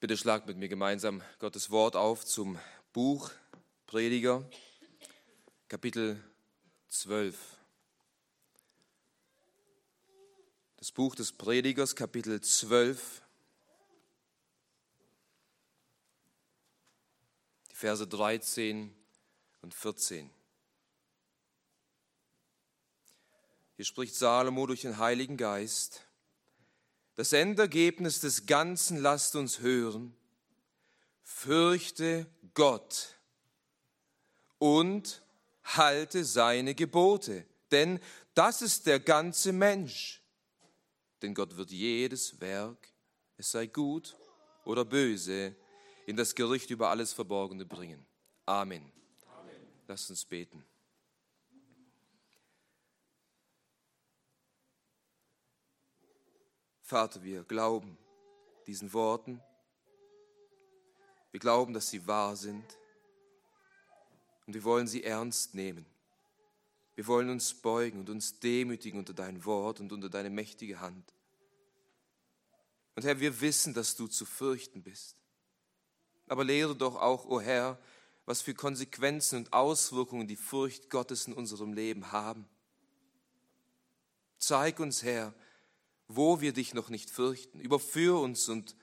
Bitte schlagt mit mir gemeinsam Gottes Wort auf zum Buch Prediger, Kapitel 12. Das Buch des Predigers, Kapitel 12, die Verse 13 und 14. Hier spricht Salomo durch den Heiligen Geist. Das Endergebnis des Ganzen lasst uns hören. Fürchte Gott und halte seine Gebote, denn das ist der ganze Mensch. Denn Gott wird jedes Werk, es sei gut oder böse, in das Gericht über alles Verborgene bringen. Amen. Amen. Lasst uns beten. Vater, wir glauben diesen Worten. Wir glauben, dass sie wahr sind. Und wir wollen sie ernst nehmen. Wir wollen uns beugen und uns demütigen unter dein Wort und unter deine mächtige Hand. Und Herr, wir wissen, dass du zu fürchten bist. Aber lehre doch auch, o oh Herr, was für Konsequenzen und Auswirkungen die Furcht Gottes in unserem Leben haben. Zeig uns, Herr, wo wir dich noch nicht fürchten. Überführ uns und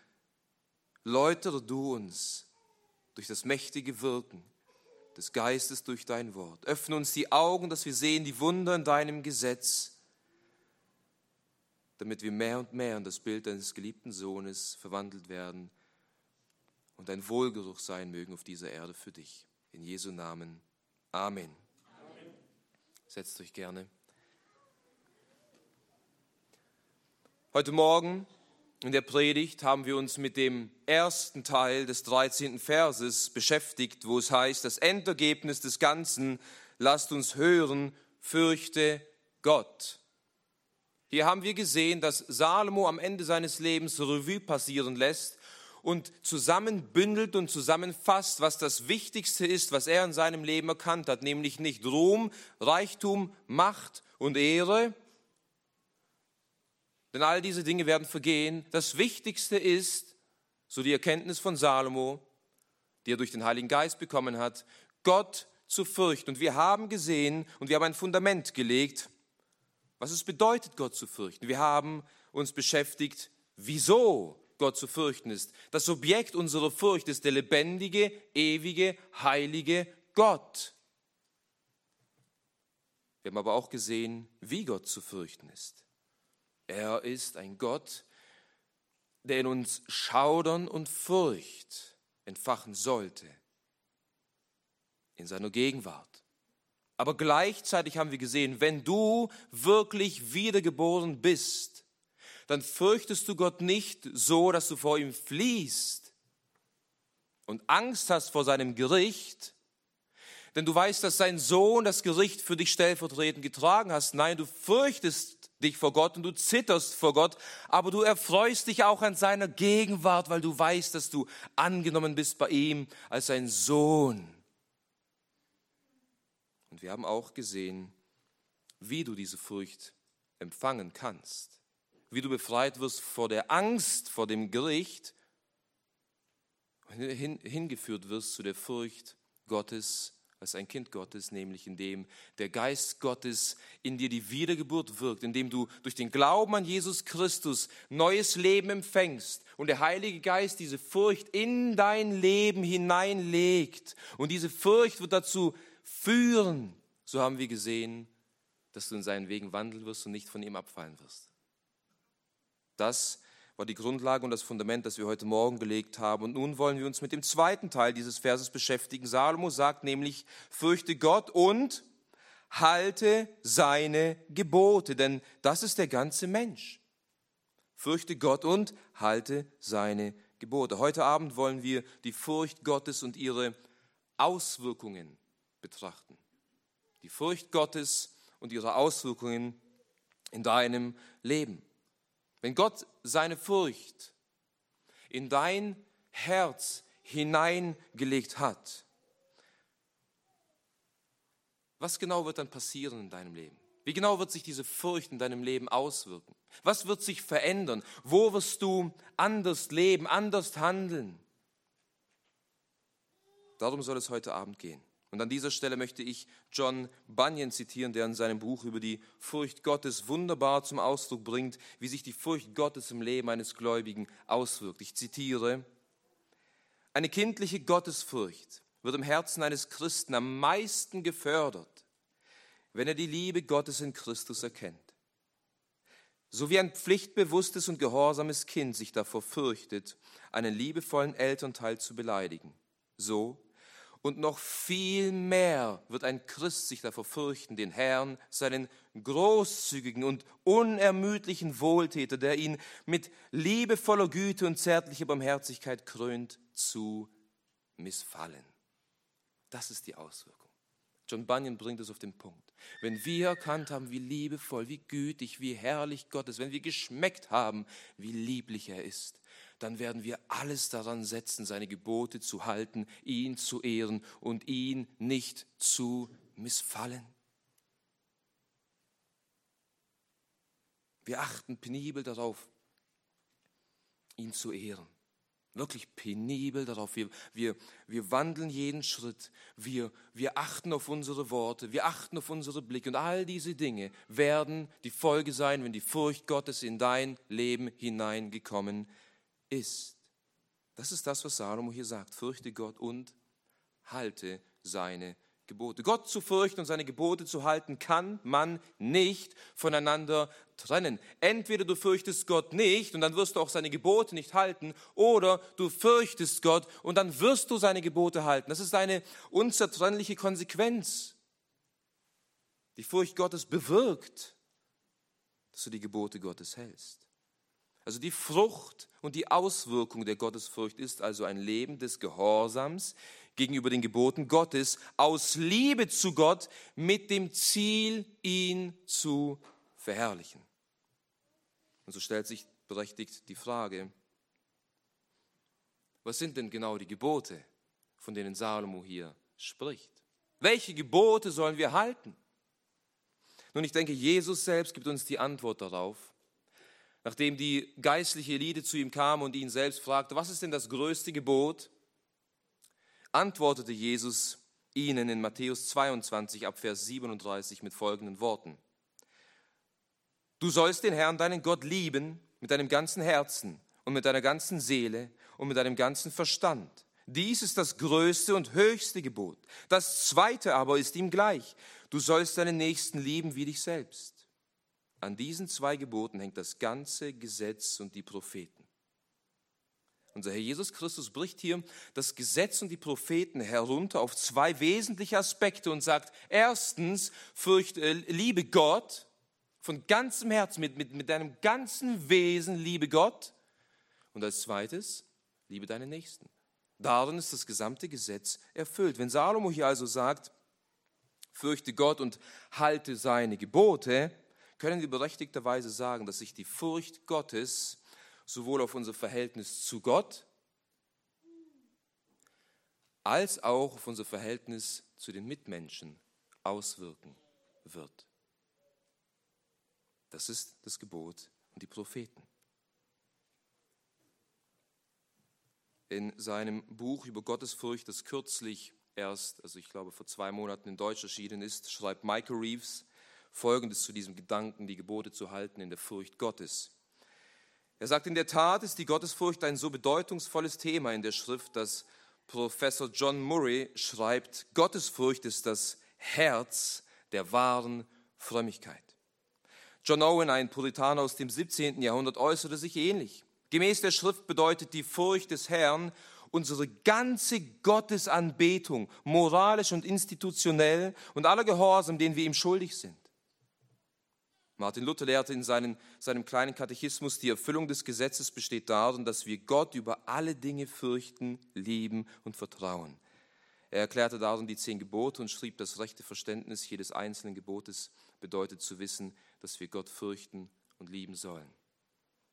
läutere du uns durch das mächtige Wirken des Geistes durch dein Wort. Öffne uns die Augen, dass wir sehen die Wunder in deinem Gesetz, damit wir mehr und mehr in das Bild deines geliebten Sohnes verwandelt werden und ein Wohlgeruch sein mögen auf dieser Erde für dich. In Jesu Namen. Amen. Amen. Setzt euch gerne. Heute Morgen in der Predigt haben wir uns mit dem ersten Teil des 13. Verses beschäftigt, wo es heißt, das Endergebnis des Ganzen, lasst uns hören, fürchte Gott. Hier haben wir gesehen, dass Salomo am Ende seines Lebens Revue passieren lässt und zusammenbündelt und zusammenfasst, was das Wichtigste ist, was er in seinem Leben erkannt hat, nämlich nicht Ruhm, Reichtum, Macht und Ehre, denn all diese Dinge werden vergehen. Das Wichtigste ist, so die Erkenntnis von Salomo, die er durch den Heiligen Geist bekommen hat, Gott zu fürchten. Und wir haben gesehen und wir haben ein Fundament gelegt, was es bedeutet, Gott zu fürchten. Wir haben uns beschäftigt, wieso Gott zu fürchten ist. Das Objekt unserer Furcht ist der lebendige, ewige, heilige Gott. Wir haben aber auch gesehen, wie Gott zu fürchten ist. Er ist ein Gott, der in uns Schaudern und Furcht entfachen sollte in seiner Gegenwart. Aber gleichzeitig haben wir gesehen, wenn du wirklich wiedergeboren bist, dann fürchtest du Gott nicht so, dass du vor ihm fliehst und Angst hast vor seinem Gericht, denn du weißt, dass sein Sohn das Gericht für dich stellvertretend getragen hast. Nein, du fürchtest dich vor Gott und du zitterst vor Gott, aber du erfreust dich auch an seiner Gegenwart, weil du weißt, dass du angenommen bist bei ihm als sein Sohn. Und wir haben auch gesehen, wie du diese Furcht empfangen kannst, wie du befreit wirst vor der Angst, vor dem Gericht, hingeführt wirst zu der Furcht Gottes als ein Kind Gottes, nämlich indem der Geist Gottes in dir die Wiedergeburt wirkt, indem du durch den Glauben an Jesus Christus neues Leben empfängst und der Heilige Geist diese Furcht in dein Leben hineinlegt. Und diese Furcht wird dazu führen, so haben wir gesehen, dass du in seinen Wegen wandeln wirst und nicht von ihm abfallen wirst. Das war die Grundlage und das Fundament, das wir heute Morgen gelegt haben. Und nun wollen wir uns mit dem zweiten Teil dieses Verses beschäftigen. Salomo sagt nämlich, fürchte Gott und halte seine Gebote, denn das ist der ganze Mensch. Fürchte Gott und halte seine Gebote. Heute Abend wollen wir die Furcht Gottes und ihre Auswirkungen betrachten. Die Furcht Gottes und ihre Auswirkungen in deinem Leben. Wenn Gott seine Furcht in dein Herz hineingelegt hat, was genau wird dann passieren in deinem Leben? Wie genau wird sich diese Furcht in deinem Leben auswirken? Was wird sich verändern? Wo wirst du anders leben, anders handeln? Darum soll es heute Abend gehen. Und an dieser Stelle möchte ich John Bunyan zitieren, der in seinem Buch über die Furcht Gottes wunderbar zum Ausdruck bringt, wie sich die Furcht Gottes im Leben eines Gläubigen auswirkt. Ich zitiere, eine kindliche Gottesfurcht wird im Herzen eines Christen am meisten gefördert, wenn er die Liebe Gottes in Christus erkennt. So wie ein pflichtbewusstes und gehorsames Kind sich davor fürchtet, einen liebevollen Elternteil zu beleidigen, so und noch viel mehr wird ein Christ sich davor fürchten, den Herrn, seinen großzügigen und unermüdlichen Wohltäter, der ihn mit liebevoller Güte und zärtlicher Barmherzigkeit krönt, zu missfallen. Das ist die Auswirkung. John Bunyan bringt es auf den Punkt. Wenn wir erkannt haben, wie liebevoll, wie gütig, wie herrlich Gott ist, wenn wir geschmeckt haben, wie lieblich er ist, dann werden wir alles daran setzen, seine Gebote zu halten, ihn zu ehren und ihn nicht zu missfallen. Wir achten penibel darauf, ihn zu ehren. Wirklich penibel darauf. Wir, wir, wir wandeln jeden Schritt. Wir, wir achten auf unsere Worte. Wir achten auf unsere Blicke. Und all diese Dinge werden die Folge sein, wenn die Furcht Gottes in dein Leben hineingekommen ist. Das ist das, was Salomo hier sagt. Fürchte Gott und halte seine Gebote. Gott zu fürchten und seine Gebote zu halten, kann man nicht voneinander trennen. Entweder du fürchtest Gott nicht und dann wirst du auch seine Gebote nicht halten, oder du fürchtest Gott und dann wirst du seine Gebote halten. Das ist eine unzertrennliche Konsequenz. Die Furcht Gottes bewirkt, dass du die Gebote Gottes hältst. Also die Frucht und die Auswirkung der Gottesfurcht ist also ein Leben des Gehorsams gegenüber den Geboten Gottes aus Liebe zu Gott mit dem Ziel, ihn zu verherrlichen. Und so stellt sich berechtigt die Frage, was sind denn genau die Gebote, von denen Salomo hier spricht? Welche Gebote sollen wir halten? Nun, ich denke, Jesus selbst gibt uns die Antwort darauf nachdem die geistliche Elite zu ihm kam und ihn selbst fragte, was ist denn das größte Gebot? Antwortete Jesus ihnen in Matthäus 22 ab Vers 37 mit folgenden Worten. Du sollst den Herrn, deinen Gott, lieben mit deinem ganzen Herzen und mit deiner ganzen Seele und mit deinem ganzen Verstand. Dies ist das größte und höchste Gebot. Das zweite aber ist ihm gleich. Du sollst deinen Nächsten lieben wie dich selbst. An diesen zwei Geboten hängt das ganze Gesetz und die Propheten. Unser Herr Jesus Christus bricht hier das Gesetz und die Propheten herunter auf zwei wesentliche Aspekte und sagt, erstens, fürchte, äh, liebe Gott von ganzem Herzen, mit, mit, mit deinem ganzen Wesen, liebe Gott. Und als zweites, liebe deinen Nächsten. Darin ist das gesamte Gesetz erfüllt. Wenn Salomo hier also sagt, fürchte Gott und halte seine Gebote, können wir berechtigterweise sagen, dass sich die Furcht Gottes sowohl auf unser Verhältnis zu Gott als auch auf unser Verhältnis zu den Mitmenschen auswirken wird. Das ist das Gebot und die Propheten. In seinem Buch über Gottesfurcht, das kürzlich erst, also ich glaube vor zwei Monaten in Deutsch erschienen ist, schreibt Michael Reeves, Folgendes zu diesem Gedanken, die Gebote zu halten in der Furcht Gottes. Er sagt, in der Tat ist die Gottesfurcht ein so bedeutungsvolles Thema in der Schrift, dass Professor John Murray schreibt, Gottesfurcht ist das Herz der wahren Frömmigkeit. John Owen, ein Puritaner aus dem 17. Jahrhundert, äußerte sich ähnlich. Gemäß der Schrift bedeutet die Furcht des Herrn unsere ganze Gottesanbetung, moralisch und institutionell und aller Gehorsam, den wir ihm schuldig sind. Martin Luther lehrte in seinen, seinem kleinen Katechismus, die Erfüllung des Gesetzes besteht darin, dass wir Gott über alle Dinge fürchten, lieben und vertrauen. Er erklärte darin die zehn Gebote und schrieb, das rechte Verständnis jedes einzelnen Gebotes bedeutet zu wissen, dass wir Gott fürchten und lieben sollen.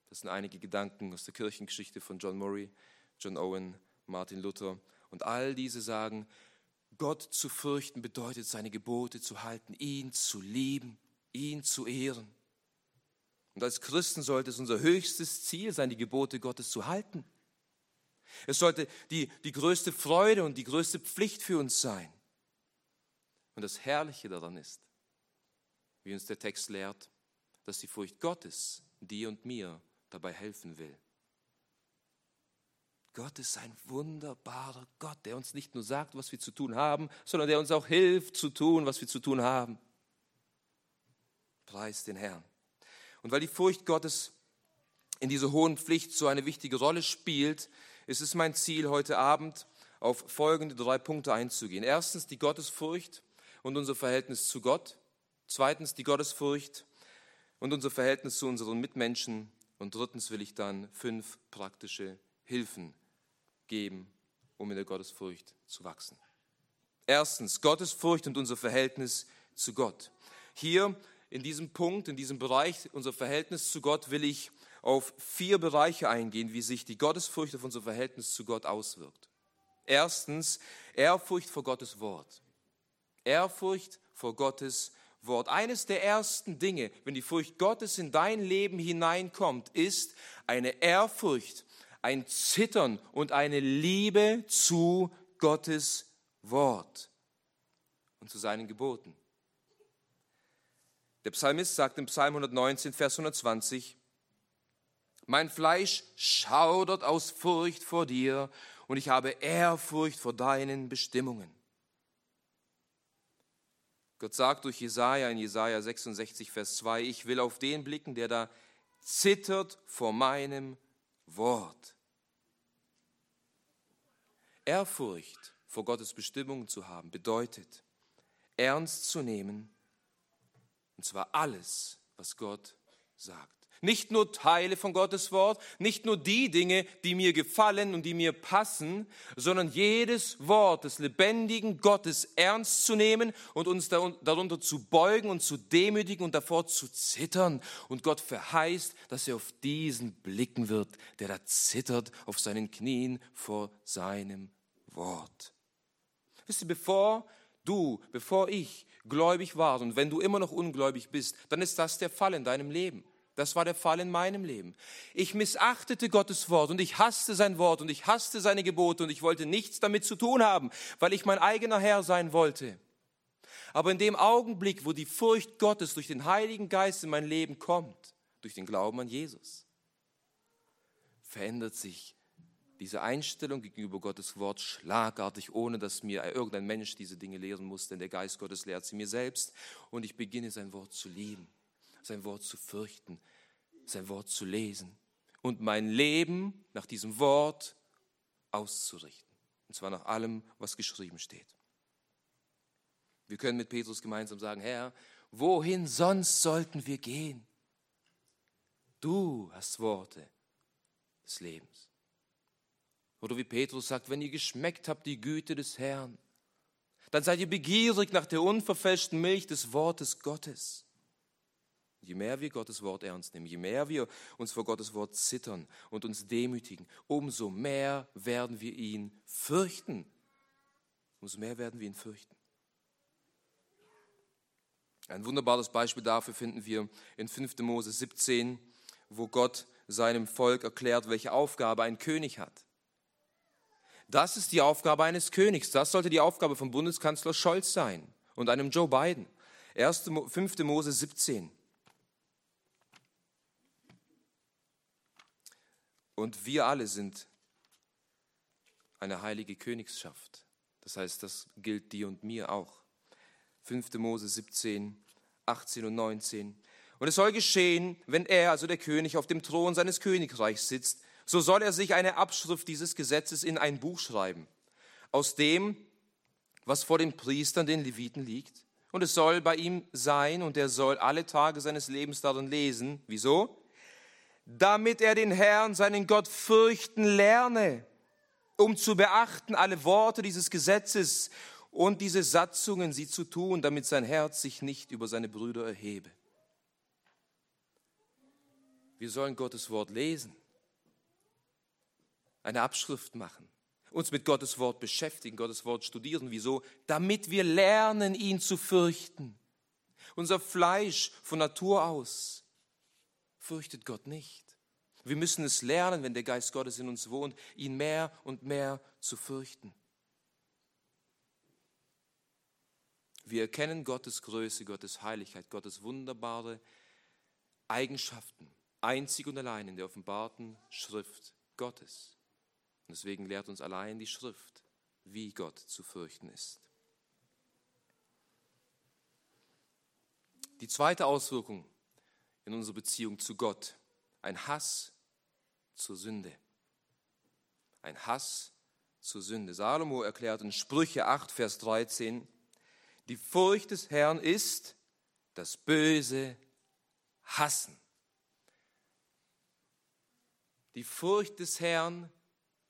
Das sind einige Gedanken aus der Kirchengeschichte von John Murray, John Owen, Martin Luther. Und all diese sagen, Gott zu fürchten bedeutet, seine Gebote zu halten, ihn zu lieben ihn zu ehren. Und als Christen sollte es unser höchstes Ziel sein, die Gebote Gottes zu halten. Es sollte die, die größte Freude und die größte Pflicht für uns sein. Und das Herrliche daran ist, wie uns der Text lehrt, dass die Furcht Gottes dir und mir dabei helfen will. Gott ist ein wunderbarer Gott, der uns nicht nur sagt, was wir zu tun haben, sondern der uns auch hilft zu tun, was wir zu tun haben. Preis den Herrn. Und weil die Furcht Gottes in dieser hohen Pflicht so eine wichtige Rolle spielt, ist es mein Ziel, heute Abend auf folgende drei Punkte einzugehen. Erstens die Gottesfurcht und unser Verhältnis zu Gott. Zweitens die Gottesfurcht und unser Verhältnis zu unseren Mitmenschen. Und drittens will ich dann fünf praktische Hilfen geben, um in der Gottesfurcht zu wachsen. Erstens Gottesfurcht und unser Verhältnis zu Gott. Hier in diesem Punkt, in diesem Bereich, unser Verhältnis zu Gott, will ich auf vier Bereiche eingehen, wie sich die Gottesfurcht auf unser Verhältnis zu Gott auswirkt. Erstens, Ehrfurcht vor Gottes Wort. Ehrfurcht vor Gottes Wort. Eines der ersten Dinge, wenn die Furcht Gottes in dein Leben hineinkommt, ist eine Ehrfurcht, ein Zittern und eine Liebe zu Gottes Wort und zu seinen Geboten. Der Psalmist sagt im Psalm 119, Vers 120, mein Fleisch schaudert aus Furcht vor dir und ich habe Ehrfurcht vor deinen Bestimmungen. Gott sagt durch Jesaja in Jesaja 66, Vers 2, ich will auf den blicken, der da zittert vor meinem Wort. Ehrfurcht vor Gottes Bestimmungen zu haben bedeutet, ernst zu nehmen, und zwar alles, was Gott sagt. Nicht nur Teile von Gottes Wort, nicht nur die Dinge, die mir gefallen und die mir passen, sondern jedes Wort des lebendigen Gottes ernst zu nehmen und uns darunter zu beugen und zu demütigen und davor zu zittern. Und Gott verheißt, dass er auf diesen blicken wird, der da zittert auf seinen Knien vor seinem Wort. Wisst ihr, bevor du, bevor ich gläubig war und wenn du immer noch ungläubig bist, dann ist das der Fall in deinem Leben. Das war der Fall in meinem Leben. Ich missachtete Gottes Wort und ich hasste sein Wort und ich hasste seine Gebote und ich wollte nichts damit zu tun haben, weil ich mein eigener Herr sein wollte. Aber in dem Augenblick, wo die Furcht Gottes durch den Heiligen Geist in mein Leben kommt, durch den Glauben an Jesus, verändert sich diese Einstellung gegenüber Gottes Wort schlagartig, ohne dass mir irgendein Mensch diese Dinge lehren muss, denn der Geist Gottes lehrt sie mir selbst und ich beginne sein Wort zu lieben sein Wort zu fürchten, sein Wort zu lesen und mein Leben nach diesem Wort auszurichten. Und zwar nach allem, was geschrieben steht. Wir können mit Petrus gemeinsam sagen, Herr, wohin sonst sollten wir gehen? Du hast Worte des Lebens. Oder wie Petrus sagt, wenn ihr geschmeckt habt die Güte des Herrn, dann seid ihr begierig nach der unverfälschten Milch des Wortes Gottes. Je mehr wir Gottes Wort ernst nehmen, je mehr wir uns vor Gottes Wort zittern und uns demütigen, umso mehr werden wir ihn fürchten. Umso mehr werden wir ihn fürchten. Ein wunderbares Beispiel dafür finden wir in 5. Mose 17, wo Gott seinem Volk erklärt, welche Aufgabe ein König hat. Das ist die Aufgabe eines Königs. Das sollte die Aufgabe von Bundeskanzler Scholz sein und einem Joe Biden. 1. 5. Mose 17. Und wir alle sind eine heilige Königschaft. Das heißt, das gilt dir und mir auch. 5. Mose 17, 18 und 19. Und es soll geschehen, wenn er, also der König, auf dem Thron seines Königreichs sitzt, so soll er sich eine Abschrift dieses Gesetzes in ein Buch schreiben, aus dem, was vor den Priestern, den Leviten liegt. Und es soll bei ihm sein und er soll alle Tage seines Lebens darin lesen. Wieso? damit er den Herrn, seinen Gott, fürchten lerne, um zu beachten alle Worte dieses Gesetzes und diese Satzungen, sie zu tun, damit sein Herz sich nicht über seine Brüder erhebe. Wir sollen Gottes Wort lesen, eine Abschrift machen, uns mit Gottes Wort beschäftigen, Gottes Wort studieren. Wieso? Damit wir lernen, ihn zu fürchten. Unser Fleisch von Natur aus fürchtet Gott nicht. Wir müssen es lernen, wenn der Geist Gottes in uns wohnt, ihn mehr und mehr zu fürchten. Wir erkennen Gottes Größe, Gottes Heiligkeit, Gottes wunderbare Eigenschaften, einzig und allein in der offenbarten Schrift Gottes. Deswegen lehrt uns allein die Schrift, wie Gott zu fürchten ist. Die zweite Auswirkung in unserer Beziehung zu Gott, ein Hass zur Sünde. Ein Hass zur Sünde. Salomo erklärt in Sprüche 8, Vers 13, die Furcht des Herrn ist das Böse hassen. Die Furcht des Herrn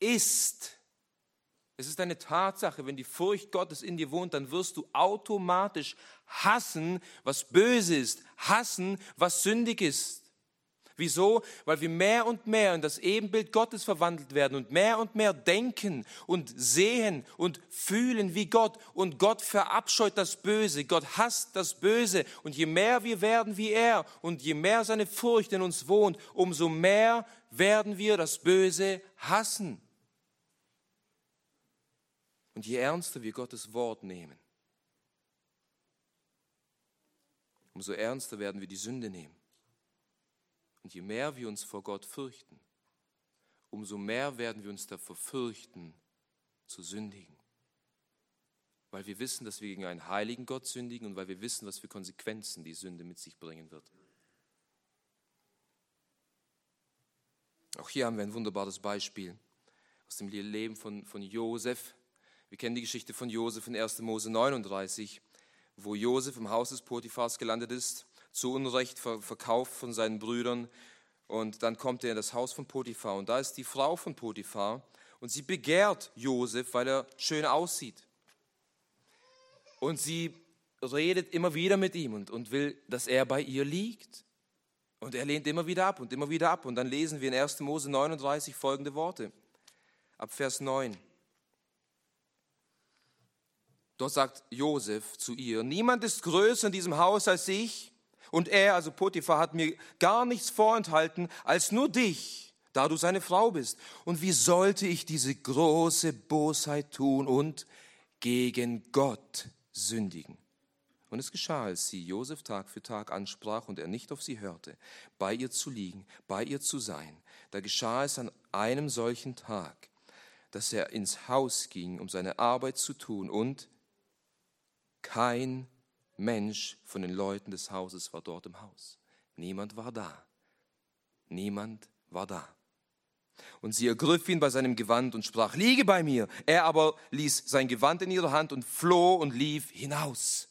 ist. Es ist eine Tatsache, wenn die Furcht Gottes in dir wohnt, dann wirst du automatisch hassen, was böse ist, hassen, was sündig ist. Wieso? Weil wir mehr und mehr in das Ebenbild Gottes verwandelt werden und mehr und mehr denken und sehen und fühlen wie Gott. Und Gott verabscheut das Böse, Gott hasst das Böse. Und je mehr wir werden wie er und je mehr seine Furcht in uns wohnt, umso mehr werden wir das Böse hassen. Und je ernster wir Gottes Wort nehmen, umso ernster werden wir die Sünde nehmen. Und je mehr wir uns vor Gott fürchten, umso mehr werden wir uns davor fürchten, zu sündigen. Weil wir wissen, dass wir gegen einen heiligen Gott sündigen und weil wir wissen, was für Konsequenzen die Sünde mit sich bringen wird. Auch hier haben wir ein wunderbares Beispiel aus dem Leben von, von Josef. Wir kennen die Geschichte von Josef in 1. Mose 39, wo Josef im Haus des Potiphars gelandet ist zu Unrecht verkauft von seinen Brüdern. Und dann kommt er in das Haus von Potiphar. Und da ist die Frau von Potiphar. Und sie begehrt Josef, weil er schön aussieht. Und sie redet immer wieder mit ihm und, und will, dass er bei ihr liegt. Und er lehnt immer wieder ab und immer wieder ab. Und dann lesen wir in 1. Mose 39 folgende Worte. Ab Vers 9. Dort sagt Josef zu ihr, niemand ist größer in diesem Haus als ich. Und er, also Potiphar, hat mir gar nichts vorenthalten als nur dich, da du seine Frau bist. Und wie sollte ich diese große Bosheit tun und gegen Gott sündigen? Und es geschah, als sie Josef Tag für Tag ansprach und er nicht auf sie hörte, bei ihr zu liegen, bei ihr zu sein. Da geschah es an einem solchen Tag, dass er ins Haus ging, um seine Arbeit zu tun und kein Mensch von den Leuten des Hauses war dort im Haus. Niemand war da. Niemand war da. Und sie ergriff ihn bei seinem Gewand und sprach, liege bei mir. Er aber ließ sein Gewand in ihre Hand und floh und lief hinaus.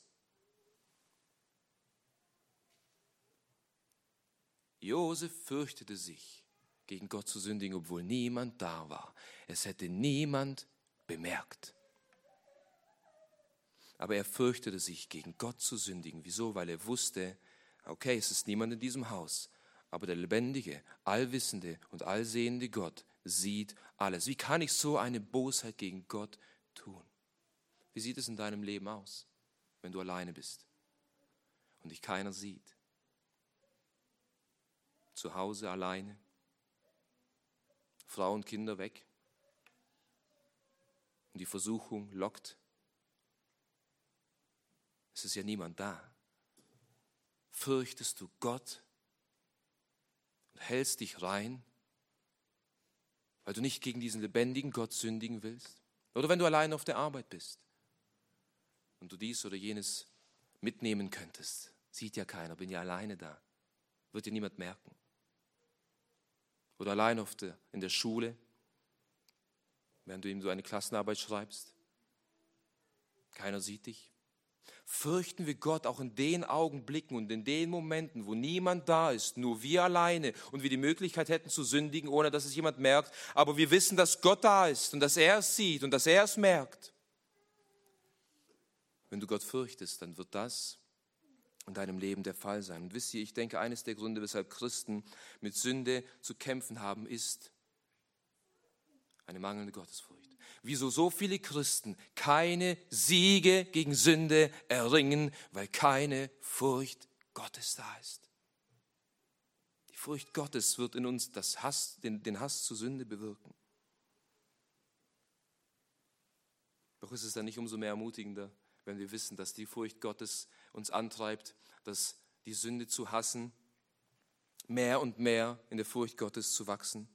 Josef fürchtete sich, gegen Gott zu sündigen, obwohl niemand da war. Es hätte niemand bemerkt. Aber er fürchtete sich, gegen Gott zu sündigen. Wieso? Weil er wusste, okay, es ist niemand in diesem Haus, aber der lebendige, allwissende und allsehende Gott sieht alles. Wie kann ich so eine Bosheit gegen Gott tun? Wie sieht es in deinem Leben aus, wenn du alleine bist und dich keiner sieht? Zu Hause alleine, Frau und Kinder weg und die Versuchung lockt es ist ja niemand da. Fürchtest du Gott und hältst dich rein, weil du nicht gegen diesen lebendigen Gott sündigen willst? Oder wenn du allein auf der Arbeit bist und du dies oder jenes mitnehmen könntest, sieht ja keiner, bin ja alleine da, wird dir niemand merken. Oder allein auf der, in der Schule, während du ihm so eine Klassenarbeit schreibst, keiner sieht dich fürchten wir Gott auch in den Augenblicken und in den Momenten, wo niemand da ist, nur wir alleine und wir die Möglichkeit hätten zu sündigen, ohne dass es jemand merkt. Aber wir wissen, dass Gott da ist und dass er es sieht und dass er es merkt. Wenn du Gott fürchtest, dann wird das in deinem Leben der Fall sein. Und wisst ihr, ich denke, eines der Gründe, weshalb Christen mit Sünde zu kämpfen haben, ist Eine mangelnde Gottesfurcht. Wieso so viele Christen keine Siege gegen Sünde erringen, weil keine Furcht Gottes da ist. Die Furcht Gottes wird in uns das Hass, den, den Hass zur Sünde bewirken. Doch ist es dann nicht umso mehr ermutigender, wenn wir wissen, dass die Furcht Gottes uns antreibt, dass die Sünde zu hassen, mehr und mehr in der Furcht Gottes zu wachsen.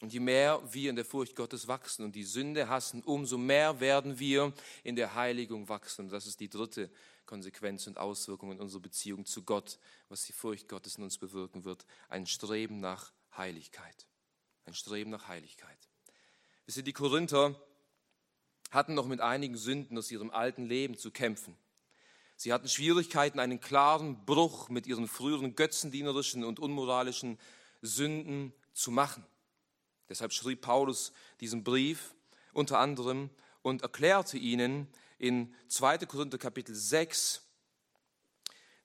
Und je mehr wir in der Furcht Gottes wachsen und die Sünde hassen, umso mehr werden wir in der Heiligung wachsen. Und das ist die dritte Konsequenz und Auswirkung in unserer Beziehung zu Gott, was die Furcht Gottes in uns bewirken wird. Ein Streben nach Heiligkeit. Ein Streben nach Heiligkeit. Wisst ihr, die Korinther hatten noch mit einigen Sünden aus ihrem alten Leben zu kämpfen. Sie hatten Schwierigkeiten, einen klaren Bruch mit ihren früheren götzendienerischen und unmoralischen Sünden zu machen. Deshalb schrieb Paulus diesen Brief unter anderem und erklärte ihnen in 2. Korinther Kapitel 6,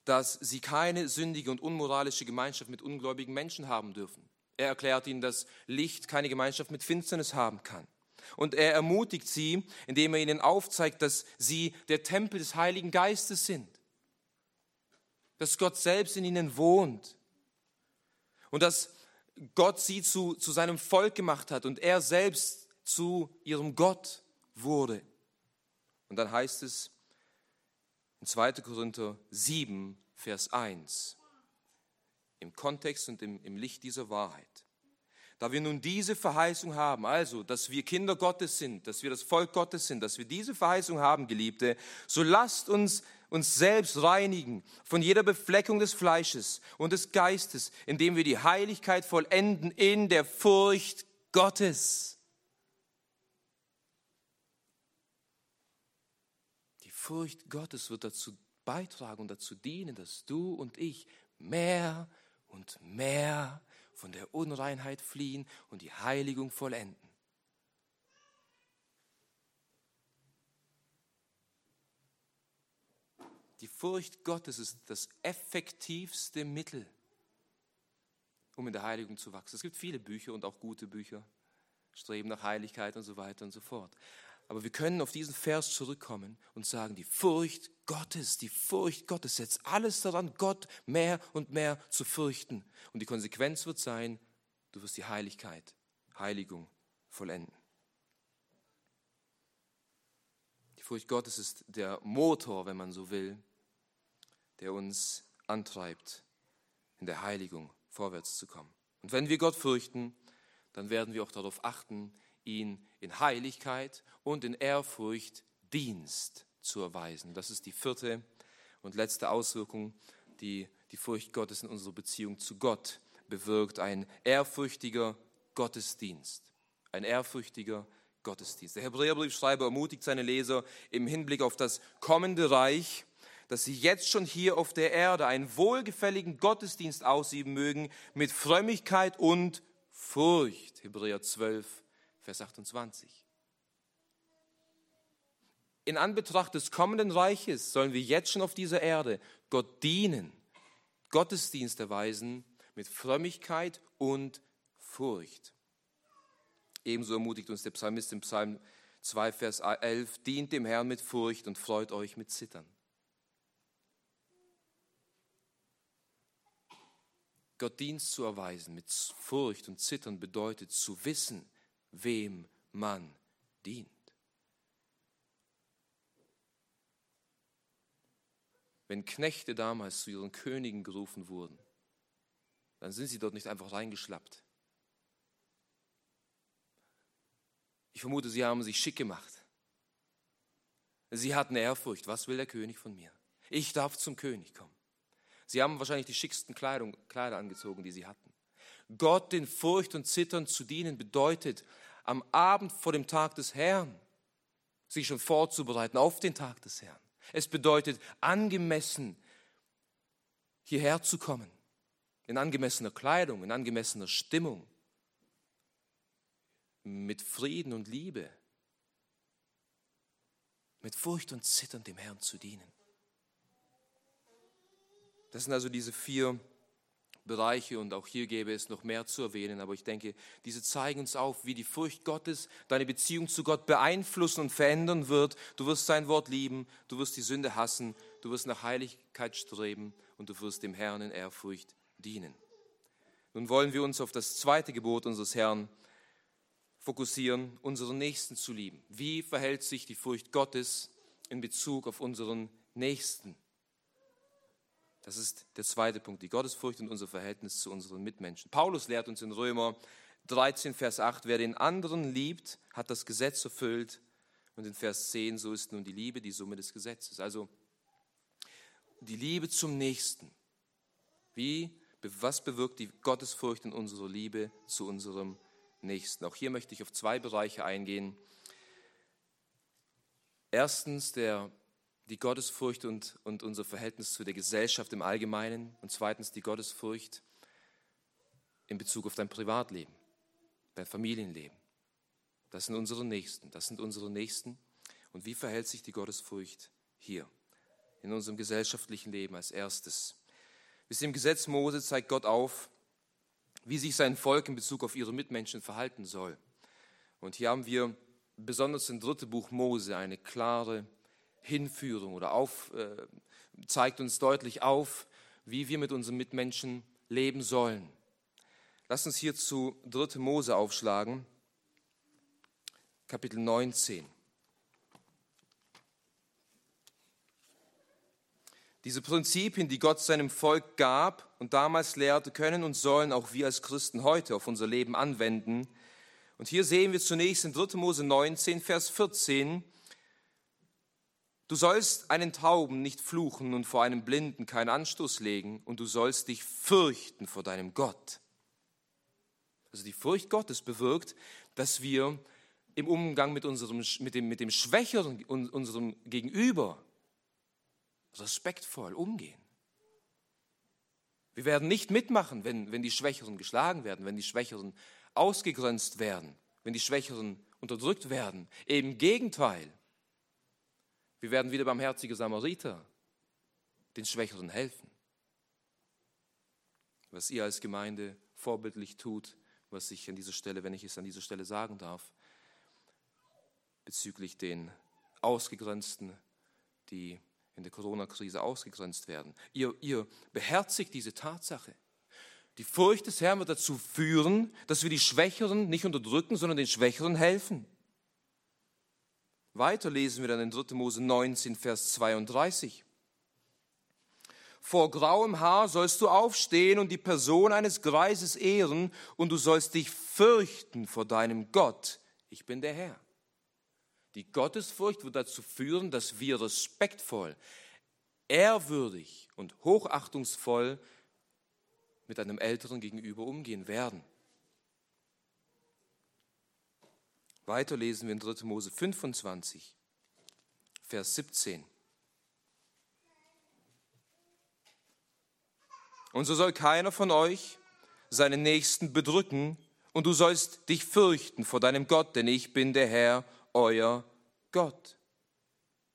dass sie keine sündige und unmoralische Gemeinschaft mit ungläubigen Menschen haben dürfen. Er erklärt ihnen, dass Licht keine Gemeinschaft mit Finsternis haben kann. Und er ermutigt sie, indem er ihnen aufzeigt, dass sie der Tempel des Heiligen Geistes sind. Dass Gott selbst in ihnen wohnt. Und dass Gott sie zu, zu seinem Volk gemacht hat und er selbst zu ihrem Gott wurde. Und dann heißt es in 2. Korinther 7, Vers 1, im Kontext und im, im Licht dieser Wahrheit. Da wir nun diese Verheißung haben, also, dass wir Kinder Gottes sind, dass wir das Volk Gottes sind, dass wir diese Verheißung haben, Geliebte, so lasst uns uns selbst reinigen von jeder Befleckung des Fleisches und des Geistes, indem wir die Heiligkeit vollenden in der Furcht Gottes. Die Furcht Gottes wird dazu beitragen und dazu dienen, dass du und ich mehr und mehr von der Unreinheit fliehen und die Heiligung vollenden. Die Furcht Gottes ist das effektivste Mittel, um in der Heiligung zu wachsen. Es gibt viele Bücher und auch gute Bücher, Streben nach Heiligkeit und so weiter und so fort. Aber wir können auf diesen Vers zurückkommen und sagen, die Furcht Gottes, die Furcht Gottes setzt alles daran, Gott mehr und mehr zu fürchten. Und die Konsequenz wird sein, du wirst die Heiligkeit, Heiligung vollenden. Die Furcht Gottes ist der Motor, wenn man so will, der uns antreibt, in der Heiligung vorwärts zu kommen. Und wenn wir Gott fürchten, dann werden wir auch darauf achten, ihn in Heiligkeit und in Ehrfurcht Dienst zu erweisen. Das ist die vierte und letzte Auswirkung, die die Furcht Gottes in unserer Beziehung zu Gott bewirkt. Ein ehrfürchtiger Gottesdienst. Ein ehrfürchtiger Gottesdienst. Der Hebräerbriefschreiber ermutigt seine Leser im Hinblick auf das kommende Reich, dass sie jetzt schon hier auf der Erde einen wohlgefälligen Gottesdienst ausüben mögen mit Frömmigkeit und Furcht. Hebräer 12, Vers 28. In Anbetracht des kommenden Reiches sollen wir jetzt schon auf dieser Erde Gott dienen, Gottesdienst erweisen mit Frömmigkeit und Furcht. Ebenso ermutigt uns der Psalmist im Psalm 2, Vers 11, dient dem Herrn mit Furcht und freut euch mit Zittern. Gott Dienst zu erweisen mit Furcht und Zittern bedeutet zu wissen, wem man dient. Wenn Knechte damals zu ihren Königen gerufen wurden, dann sind sie dort nicht einfach reingeschlappt. Ich vermute, sie haben sich schick gemacht. Sie hatten Ehrfurcht. Was will der König von mir? Ich darf zum König kommen. Sie haben wahrscheinlich die schicksten Kleidung, Kleider angezogen, die sie hatten. Gott in Furcht und Zittern zu dienen bedeutet, am Abend vor dem Tag des Herrn sich schon vorzubereiten auf den Tag des Herrn. Es bedeutet, angemessen hierher zu kommen, in angemessener Kleidung, in angemessener Stimmung, mit Frieden und Liebe, mit Furcht und Zittern dem Herrn zu dienen. Das sind also diese vier Bereiche und auch hier gäbe es noch mehr zu erwähnen, aber ich denke, diese zeigen uns auf, wie die Furcht Gottes deine Beziehung zu Gott beeinflussen und verändern wird. Du wirst sein Wort lieben, du wirst die Sünde hassen, du wirst nach Heiligkeit streben und du wirst dem Herrn in Ehrfurcht dienen. Nun wollen wir uns auf das zweite Gebot unseres Herrn fokussieren, unseren Nächsten zu lieben. Wie verhält sich die Furcht Gottes in Bezug auf unseren Nächsten? Das ist der zweite Punkt, die Gottesfurcht und unser Verhältnis zu unseren Mitmenschen. Paulus lehrt uns in Römer 13, Vers 8, wer den anderen liebt, hat das Gesetz erfüllt. Und in Vers 10, so ist nun die Liebe die Summe des Gesetzes. Also die Liebe zum Nächsten. Wie, was bewirkt die Gottesfurcht in unserer Liebe zu unserem Nächsten? Auch hier möchte ich auf zwei Bereiche eingehen. Erstens der die Gottesfurcht und, und unser Verhältnis zu der Gesellschaft im Allgemeinen und zweitens die Gottesfurcht in Bezug auf dein Privatleben, dein Familienleben. Das sind unsere Nächsten, das sind unsere Nächsten. Und wie verhält sich die Gottesfurcht hier in unserem gesellschaftlichen Leben als erstes? Bis im Gesetz Mose zeigt Gott auf, wie sich sein Volk in Bezug auf ihre Mitmenschen verhalten soll. Und hier haben wir besonders im dritten Buch Mose eine klare Hinführung oder auf, äh, zeigt uns deutlich auf, wie wir mit unseren Mitmenschen leben sollen. Lass uns hierzu 3. Mose aufschlagen, Kapitel 19. Diese Prinzipien, die Gott seinem Volk gab und damals lehrte, können und sollen auch wir als Christen heute auf unser Leben anwenden. Und hier sehen wir zunächst in 3. Mose 19, Vers 14, Du sollst einen Tauben nicht fluchen und vor einem Blinden keinen Anstoß legen und du sollst dich fürchten vor deinem Gott. Also die Furcht Gottes bewirkt, dass wir im Umgang mit, unserem, mit, dem, mit dem Schwächeren, unserem Gegenüber, respektvoll umgehen. Wir werden nicht mitmachen, wenn, wenn die Schwächeren geschlagen werden, wenn die Schwächeren ausgegrenzt werden, wenn die Schwächeren unterdrückt werden. Im Gegenteil, wir werden wieder barmherzige Samariter, den Schwächeren helfen. Was ihr als Gemeinde vorbildlich tut, was ich an dieser Stelle, wenn ich es an dieser Stelle sagen darf, bezüglich den Ausgegrenzten, die in der Corona-Krise ausgegrenzt werden. Ihr, ihr beherzigt diese Tatsache. Die Furcht des Herrn wird dazu führen, dass wir die Schwächeren nicht unterdrücken, sondern den Schwächeren helfen. Weiter lesen wir dann in 3. Mose 19, Vers 32. Vor grauem Haar sollst du aufstehen und die Person eines Greises ehren, und du sollst dich fürchten vor deinem Gott. Ich bin der Herr. Die Gottesfurcht wird dazu führen, dass wir respektvoll, ehrwürdig und hochachtungsvoll mit einem Älteren gegenüber umgehen werden. Weiter lesen wir in 3. Mose 25, Vers 17. Und so soll keiner von euch seinen Nächsten bedrücken, und du sollst dich fürchten vor deinem Gott, denn ich bin der Herr, euer Gott.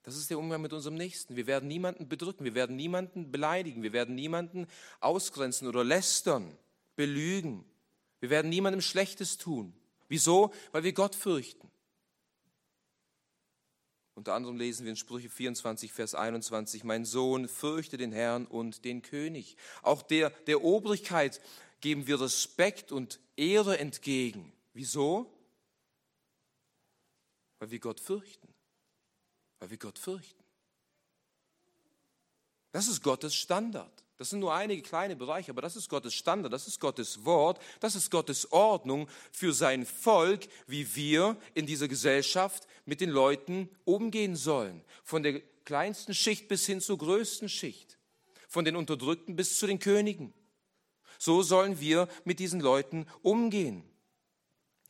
Das ist der Umgang mit unserem Nächsten. Wir werden niemanden bedrücken, wir werden niemanden beleidigen, wir werden niemanden ausgrenzen oder lästern, belügen. Wir werden niemandem Schlechtes tun. Wieso? Weil wir Gott fürchten. Unter anderem lesen wir in Sprüche 24, Vers 21, mein Sohn, fürchte den Herrn und den König. Auch der, der Obrigkeit geben wir Respekt und Ehre entgegen. Wieso? Weil wir Gott fürchten. Weil wir Gott fürchten. Das ist Gottes Standard. Das sind nur einige kleine Bereiche, aber das ist Gottes Standard, das ist Gottes Wort, das ist Gottes Ordnung für sein Volk, wie wir in dieser Gesellschaft mit den Leuten umgehen sollen. Von der kleinsten Schicht bis hin zur größten Schicht. Von den Unterdrückten bis zu den Königen. So sollen wir mit diesen Leuten umgehen.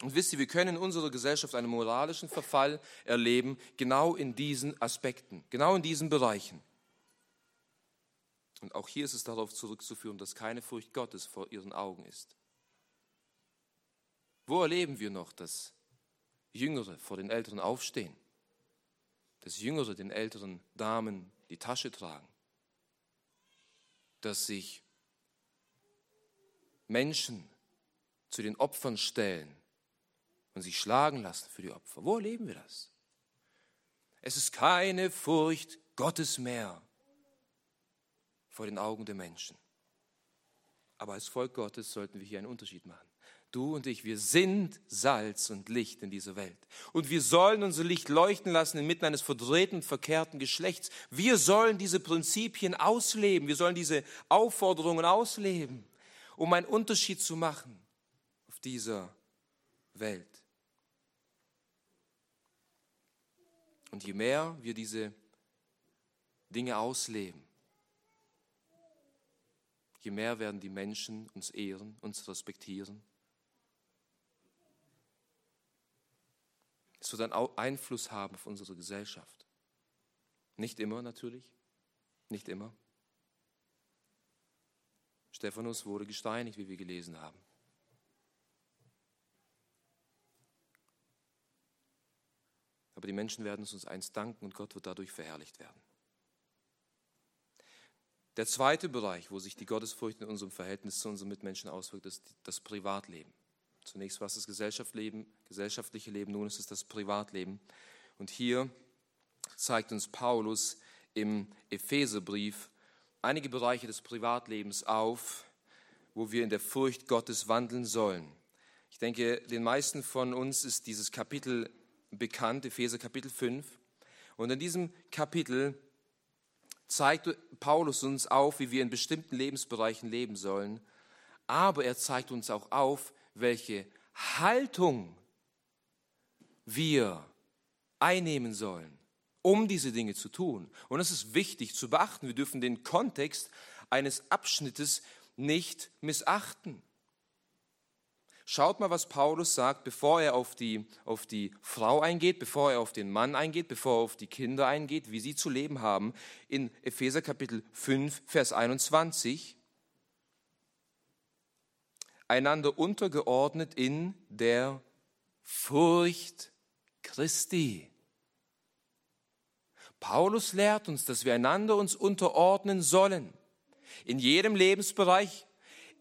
Und wisst ihr, wir können in unserer Gesellschaft einen moralischen Verfall erleben, genau in diesen Aspekten, genau in diesen Bereichen. Und auch hier ist es darauf zurückzuführen, dass keine Furcht Gottes vor ihren Augen ist. Wo erleben wir noch, dass Jüngere vor den Älteren aufstehen, dass Jüngere den älteren Damen die Tasche tragen, dass sich Menschen zu den Opfern stellen und sich schlagen lassen für die Opfer. Wo erleben wir das? Es ist keine Furcht Gottes mehr vor den Augen der Menschen. Aber als Volk Gottes sollten wir hier einen Unterschied machen. Du und ich, wir sind Salz und Licht in dieser Welt. Und wir sollen unser Licht leuchten lassen inmitten eines verdrehten, verkehrten Geschlechts. Wir sollen diese Prinzipien ausleben. Wir sollen diese Aufforderungen ausleben, um einen Unterschied zu machen auf dieser Welt. Und je mehr wir diese Dinge ausleben, je mehr werden die Menschen uns ehren, uns respektieren. Es wird einen Einfluss haben auf unsere Gesellschaft. Nicht immer natürlich, nicht immer. Stephanus wurde gesteinigt, wie wir gelesen haben. Aber die Menschen werden es uns einst danken und Gott wird dadurch verherrlicht werden. Der zweite Bereich, wo sich die Gottesfurcht in unserem Verhältnis zu unseren Mitmenschen auswirkt, ist das Privatleben. Zunächst war es das gesellschaftliche Leben, nun ist es das Privatleben. Und hier zeigt uns Paulus im Epheserbrief einige Bereiche des Privatlebens auf, wo wir in der Furcht Gottes wandeln sollen. Ich denke, den meisten von uns ist dieses Kapitel bekannt, Epheser Kapitel 5. Und in diesem Kapitel zeigt Paulus uns auf, wie wir in bestimmten Lebensbereichen leben sollen. Aber er zeigt uns auch auf, welche Haltung wir einnehmen sollen, um diese Dinge zu tun. Und es ist wichtig zu beachten. Wir dürfen den Kontext eines Abschnittes nicht missachten. Schaut mal, was Paulus sagt, bevor er auf die, auf die Frau eingeht, bevor er auf den Mann eingeht, bevor er auf die Kinder eingeht, wie sie zu leben haben. In Epheser Kapitel 5, Vers 21. Einander untergeordnet in der Furcht Christi. Paulus lehrt uns, dass wir einander uns unterordnen sollen. In jedem Lebensbereich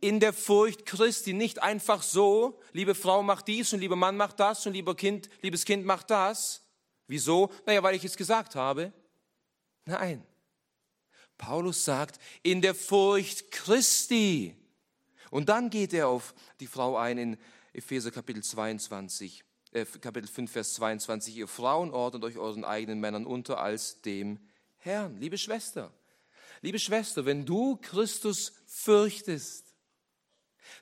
in der Furcht Christi, nicht einfach so, liebe Frau macht dies und lieber Mann macht das und lieber Kind, liebes Kind macht das. Wieso? Naja, weil ich es gesagt habe. Nein. Paulus sagt, in der Furcht Christi. Und dann geht er auf die Frau ein in Epheser Kapitel 22, äh, Kapitel 5, Vers 22. Ihr Frauen ordnet euch euren eigenen Männern unter als dem Herrn. Liebe Schwester, liebe Schwester, wenn du Christus fürchtest,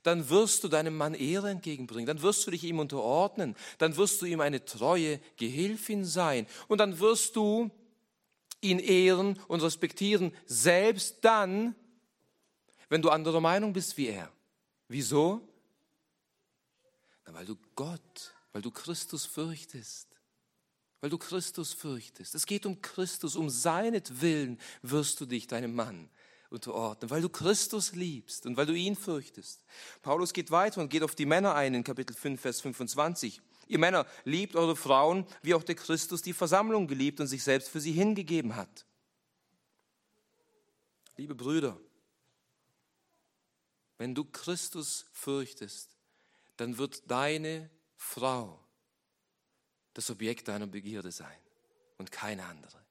dann wirst du deinem Mann Ehre entgegenbringen, dann wirst du dich ihm unterordnen, dann wirst du ihm eine treue Gehilfin sein und dann wirst du ihn ehren und respektieren, selbst dann, wenn du anderer Meinung bist wie er. Wieso? Na, weil du Gott, weil du Christus fürchtest. Weil du Christus fürchtest. Es geht um Christus, um seinetwillen wirst du dich deinem Mann unterordnen, weil du Christus liebst und weil du ihn fürchtest. Paulus geht weiter und geht auf die Männer ein in Kapitel 5, Vers 25. Ihr Männer, liebt eure Frauen, wie auch der Christus die Versammlung geliebt und sich selbst für sie hingegeben hat. Liebe Brüder, wenn du Christus fürchtest, dann wird deine Frau das Objekt deiner Begierde sein und keine andere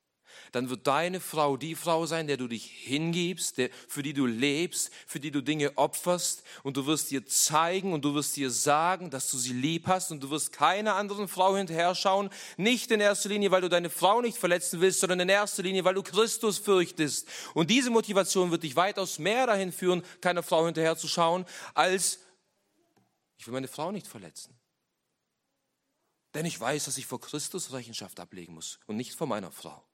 dann wird deine Frau die Frau sein, der du dich hingibst, der, für die du lebst, für die du Dinge opferst und du wirst ihr zeigen und du wirst ihr sagen, dass du sie lieb hast und du wirst keiner anderen Frau hinterher schauen, nicht in erster Linie, weil du deine Frau nicht verletzen willst, sondern in erster Linie, weil du Christus fürchtest. Und diese Motivation wird dich weitaus mehr dahin führen, keiner Frau hinterher zu schauen, als ich will meine Frau nicht verletzen. Denn ich weiß, dass ich vor Christus Rechenschaft ablegen muss und nicht vor meiner Frau.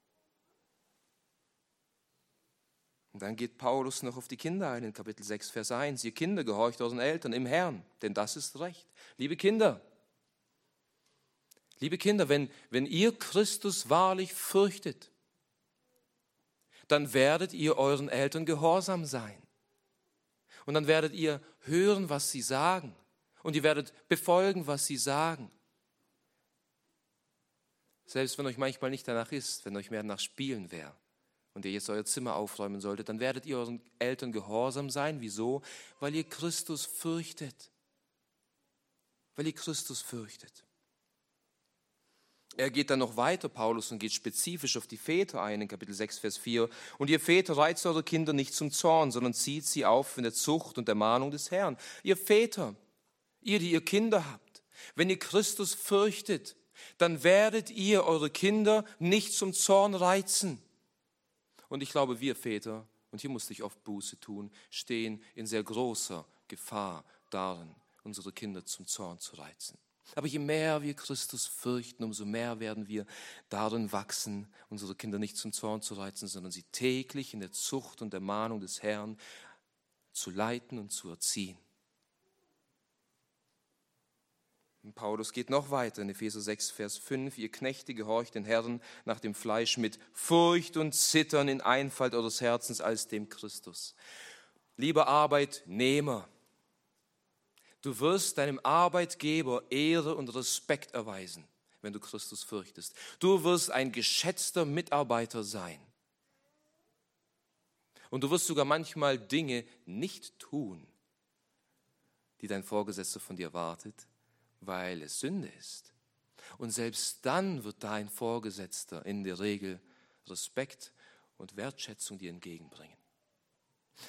Und dann geht Paulus noch auf die Kinder ein in Kapitel 6, Vers 1. Ihr Kinder, gehorcht euren Eltern im Herrn, denn das ist recht. Liebe Kinder, liebe Kinder, wenn, wenn ihr Christus wahrlich fürchtet, dann werdet ihr euren Eltern gehorsam sein. Und dann werdet ihr hören, was sie sagen. Und ihr werdet befolgen, was sie sagen. Selbst wenn euch manchmal nicht danach ist, wenn euch mehr nach Spielen wäre und ihr jetzt euer Zimmer aufräumen solltet, dann werdet ihr euren Eltern gehorsam sein. Wieso? Weil ihr Christus fürchtet. Weil ihr Christus fürchtet. Er geht dann noch weiter, Paulus, und geht spezifisch auf die Väter ein in Kapitel 6, Vers 4. Und ihr Väter reizt eure Kinder nicht zum Zorn, sondern zieht sie auf in der Zucht und der Mahnung des Herrn. Ihr Väter, ihr, die ihr Kinder habt, wenn ihr Christus fürchtet, dann werdet ihr eure Kinder nicht zum Zorn reizen. Und ich glaube, wir Väter, und hier musste ich oft Buße tun, stehen in sehr großer Gefahr darin, unsere Kinder zum Zorn zu reizen. Aber je mehr wir Christus fürchten, umso mehr werden wir darin wachsen, unsere Kinder nicht zum Zorn zu reizen, sondern sie täglich in der Zucht und der Mahnung des Herrn zu leiten und zu erziehen. Und Paulus geht noch weiter in Epheser 6, Vers 5. Ihr Knechte gehorcht den Herrn nach dem Fleisch mit Furcht und Zittern in Einfalt eures Herzens als dem Christus. Lieber Arbeitnehmer, Du wirst deinem Arbeitgeber Ehre und Respekt erweisen, wenn du Christus fürchtest. Du wirst ein geschätzter Mitarbeiter sein. Und du wirst sogar manchmal Dinge nicht tun, die dein Vorgesetzter von dir erwartet, weil es Sünde ist. Und selbst dann wird dein Vorgesetzter in der Regel Respekt und Wertschätzung dir entgegenbringen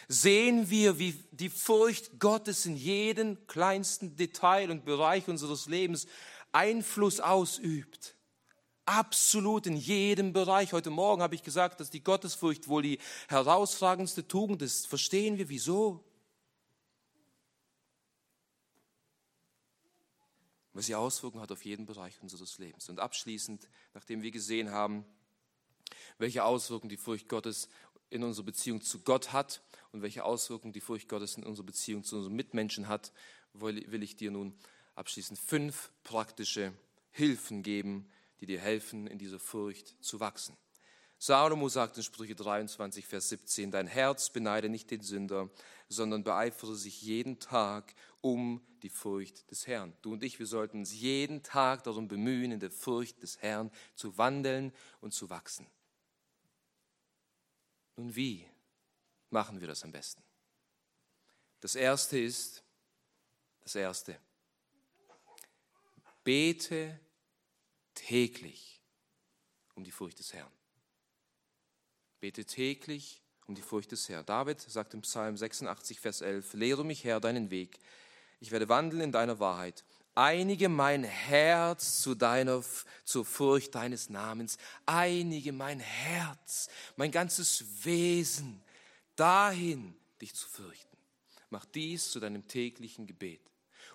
sehen wir, wie die Furcht Gottes in jedem kleinsten Detail und Bereich unseres Lebens Einfluss ausübt. Absolut in jedem Bereich. Heute Morgen habe ich gesagt, dass die Gottesfurcht wohl die herausragendste Tugend ist. Verstehen wir wieso? Weil sie Auswirkungen hat auf jeden Bereich unseres Lebens. Und abschließend, nachdem wir gesehen haben, welche Auswirkungen die Furcht Gottes in unserer Beziehung zu Gott hat, und welche Auswirkungen die Furcht Gottes in unserer Beziehung zu unseren Mitmenschen hat, will ich dir nun abschließend fünf praktische Hilfen geben, die dir helfen, in dieser Furcht zu wachsen. Salomo sagt in Sprüche 23, Vers 17, dein Herz beneide nicht den Sünder, sondern beeifere sich jeden Tag um die Furcht des Herrn. Du und ich, wir sollten uns jeden Tag darum bemühen, in der Furcht des Herrn zu wandeln und zu wachsen. Nun wie? machen wir das am besten? Das erste ist, das erste, bete täglich um die Furcht des Herrn. Bete täglich um die Furcht des Herrn. David sagt im Psalm 86, Vers 11, lehre mich, Herr, deinen Weg. Ich werde wandeln in deiner Wahrheit. Einige mein Herz zu deiner, zur Furcht deines Namens. Einige mein Herz, mein ganzes Wesen dahin, dich zu fürchten. Mach dies zu deinem täglichen Gebet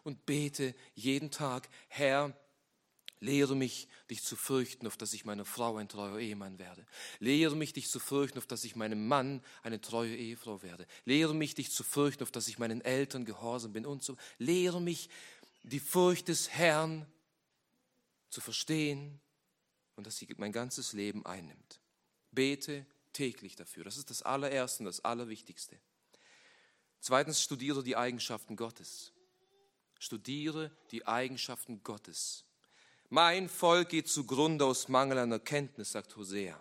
und bete jeden Tag, Herr, Lehre mich, dich zu fürchten, auf dass ich meiner Frau ein treuer Ehemann werde. Lehre mich, dich zu fürchten, auf dass ich meinem Mann eine treue Ehefrau werde. Lehre mich, dich zu fürchten, auf dass ich meinen Eltern gehorsam bin und so. Lehre mich, die Furcht des Herrn zu verstehen und dass sie mein ganzes Leben einnimmt. Bete täglich dafür. Das ist das allererste und das Allerwichtigste. Zweitens, studiere die Eigenschaften Gottes. Studiere die Eigenschaften Gottes. Mein Volk geht zugrunde aus Mangel an Erkenntnis, sagt Hosea.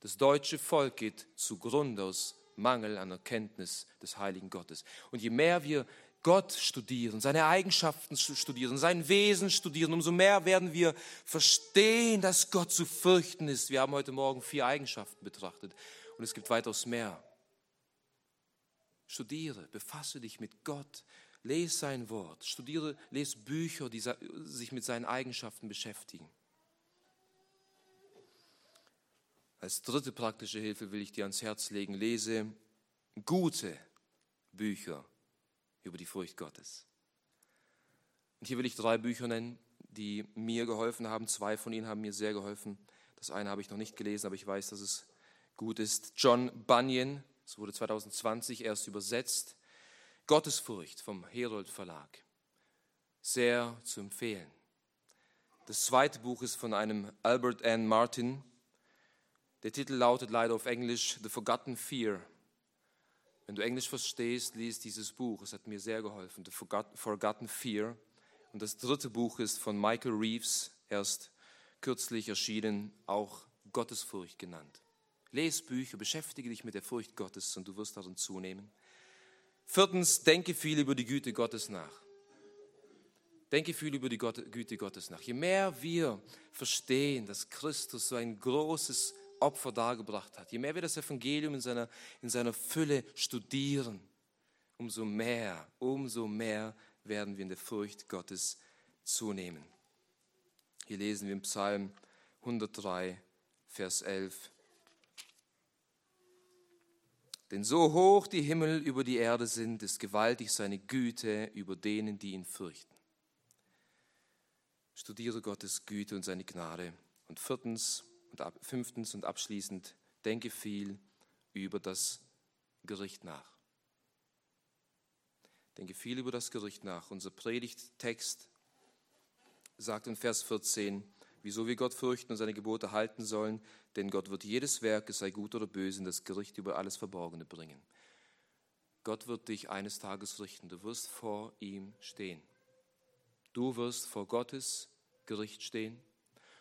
Das deutsche Volk geht zugrunde aus Mangel an Erkenntnis des heiligen Gottes. Und je mehr wir Gott studieren, seine Eigenschaften studieren, sein Wesen studieren, umso mehr werden wir verstehen, dass Gott zu fürchten ist. Wir haben heute Morgen vier Eigenschaften betrachtet und es gibt weitaus mehr. Studiere, befasse dich mit Gott, lese sein Wort, studiere, lese Bücher, die sich mit seinen Eigenschaften beschäftigen. Als dritte praktische Hilfe will ich dir ans Herz legen, lese gute Bücher über die Furcht Gottes. Und hier will ich drei Bücher nennen, die mir geholfen haben. Zwei von ihnen haben mir sehr geholfen. Das eine habe ich noch nicht gelesen, aber ich weiß, dass es gut ist. John Bunyan, es wurde 2020 erst übersetzt. Gottesfurcht vom Herold Verlag. Sehr zu empfehlen. Das zweite Buch ist von einem Albert N. Martin. Der Titel lautet leider auf Englisch The Forgotten Fear wenn du Englisch verstehst, lies dieses Buch. Es hat mir sehr geholfen. The Forgotten Fear. Und das dritte Buch ist von Michael Reeves, erst kürzlich erschienen, auch Gottesfurcht genannt. Les Bücher, beschäftige dich mit der Furcht Gottes und du wirst darin zunehmen. Viertens, denke viel über die Güte Gottes nach. Denke viel über die Güte Gottes nach. Je mehr wir verstehen, dass Christus so ein großes Opfer dargebracht hat, je mehr wir das Evangelium in seiner, in seiner Fülle studieren, umso mehr, umso mehr werden wir in der Furcht Gottes zunehmen. Hier lesen wir im Psalm 103, Vers 11. Denn so hoch die Himmel über die Erde sind, ist gewaltig seine Güte über denen, die ihn fürchten. Studiere Gottes Güte und seine Gnade. Und viertens und ab, fünftens und abschließend, denke viel über das Gericht nach. Denke viel über das Gericht nach. Unser Predigttext sagt in Vers 14, wieso wir Gott fürchten und seine Gebote halten sollen, denn Gott wird jedes Werk, es sei gut oder böse, in das Gericht über alles Verborgene bringen. Gott wird dich eines Tages richten. Du wirst vor ihm stehen. Du wirst vor Gottes Gericht stehen.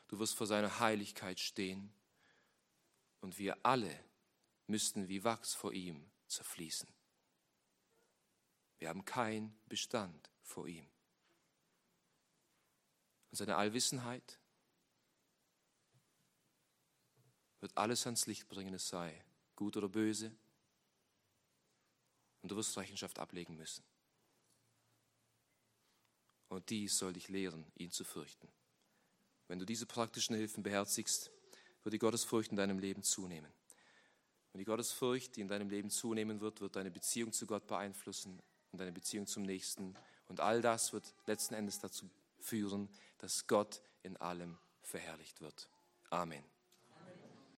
Du wirst vor seiner Heiligkeit stehen. Und wir alle müssten wie Wachs vor ihm zerfließen. Wir haben keinen Bestand vor ihm. Und seine Allwissenheit wird alles ans Licht bringen, es sei gut oder böse. Und du wirst Rechenschaft ablegen müssen. Und dies soll dich lehren, ihn zu fürchten. Wenn du diese praktischen Hilfen beherzigst, wird die Gottesfurcht in deinem Leben zunehmen. Und die Gottesfurcht, die in deinem Leben zunehmen wird, wird deine Beziehung zu Gott beeinflussen und deine Beziehung zum Nächsten. Und all das wird letzten Endes dazu führen, dass Gott in allem verherrlicht wird. Amen.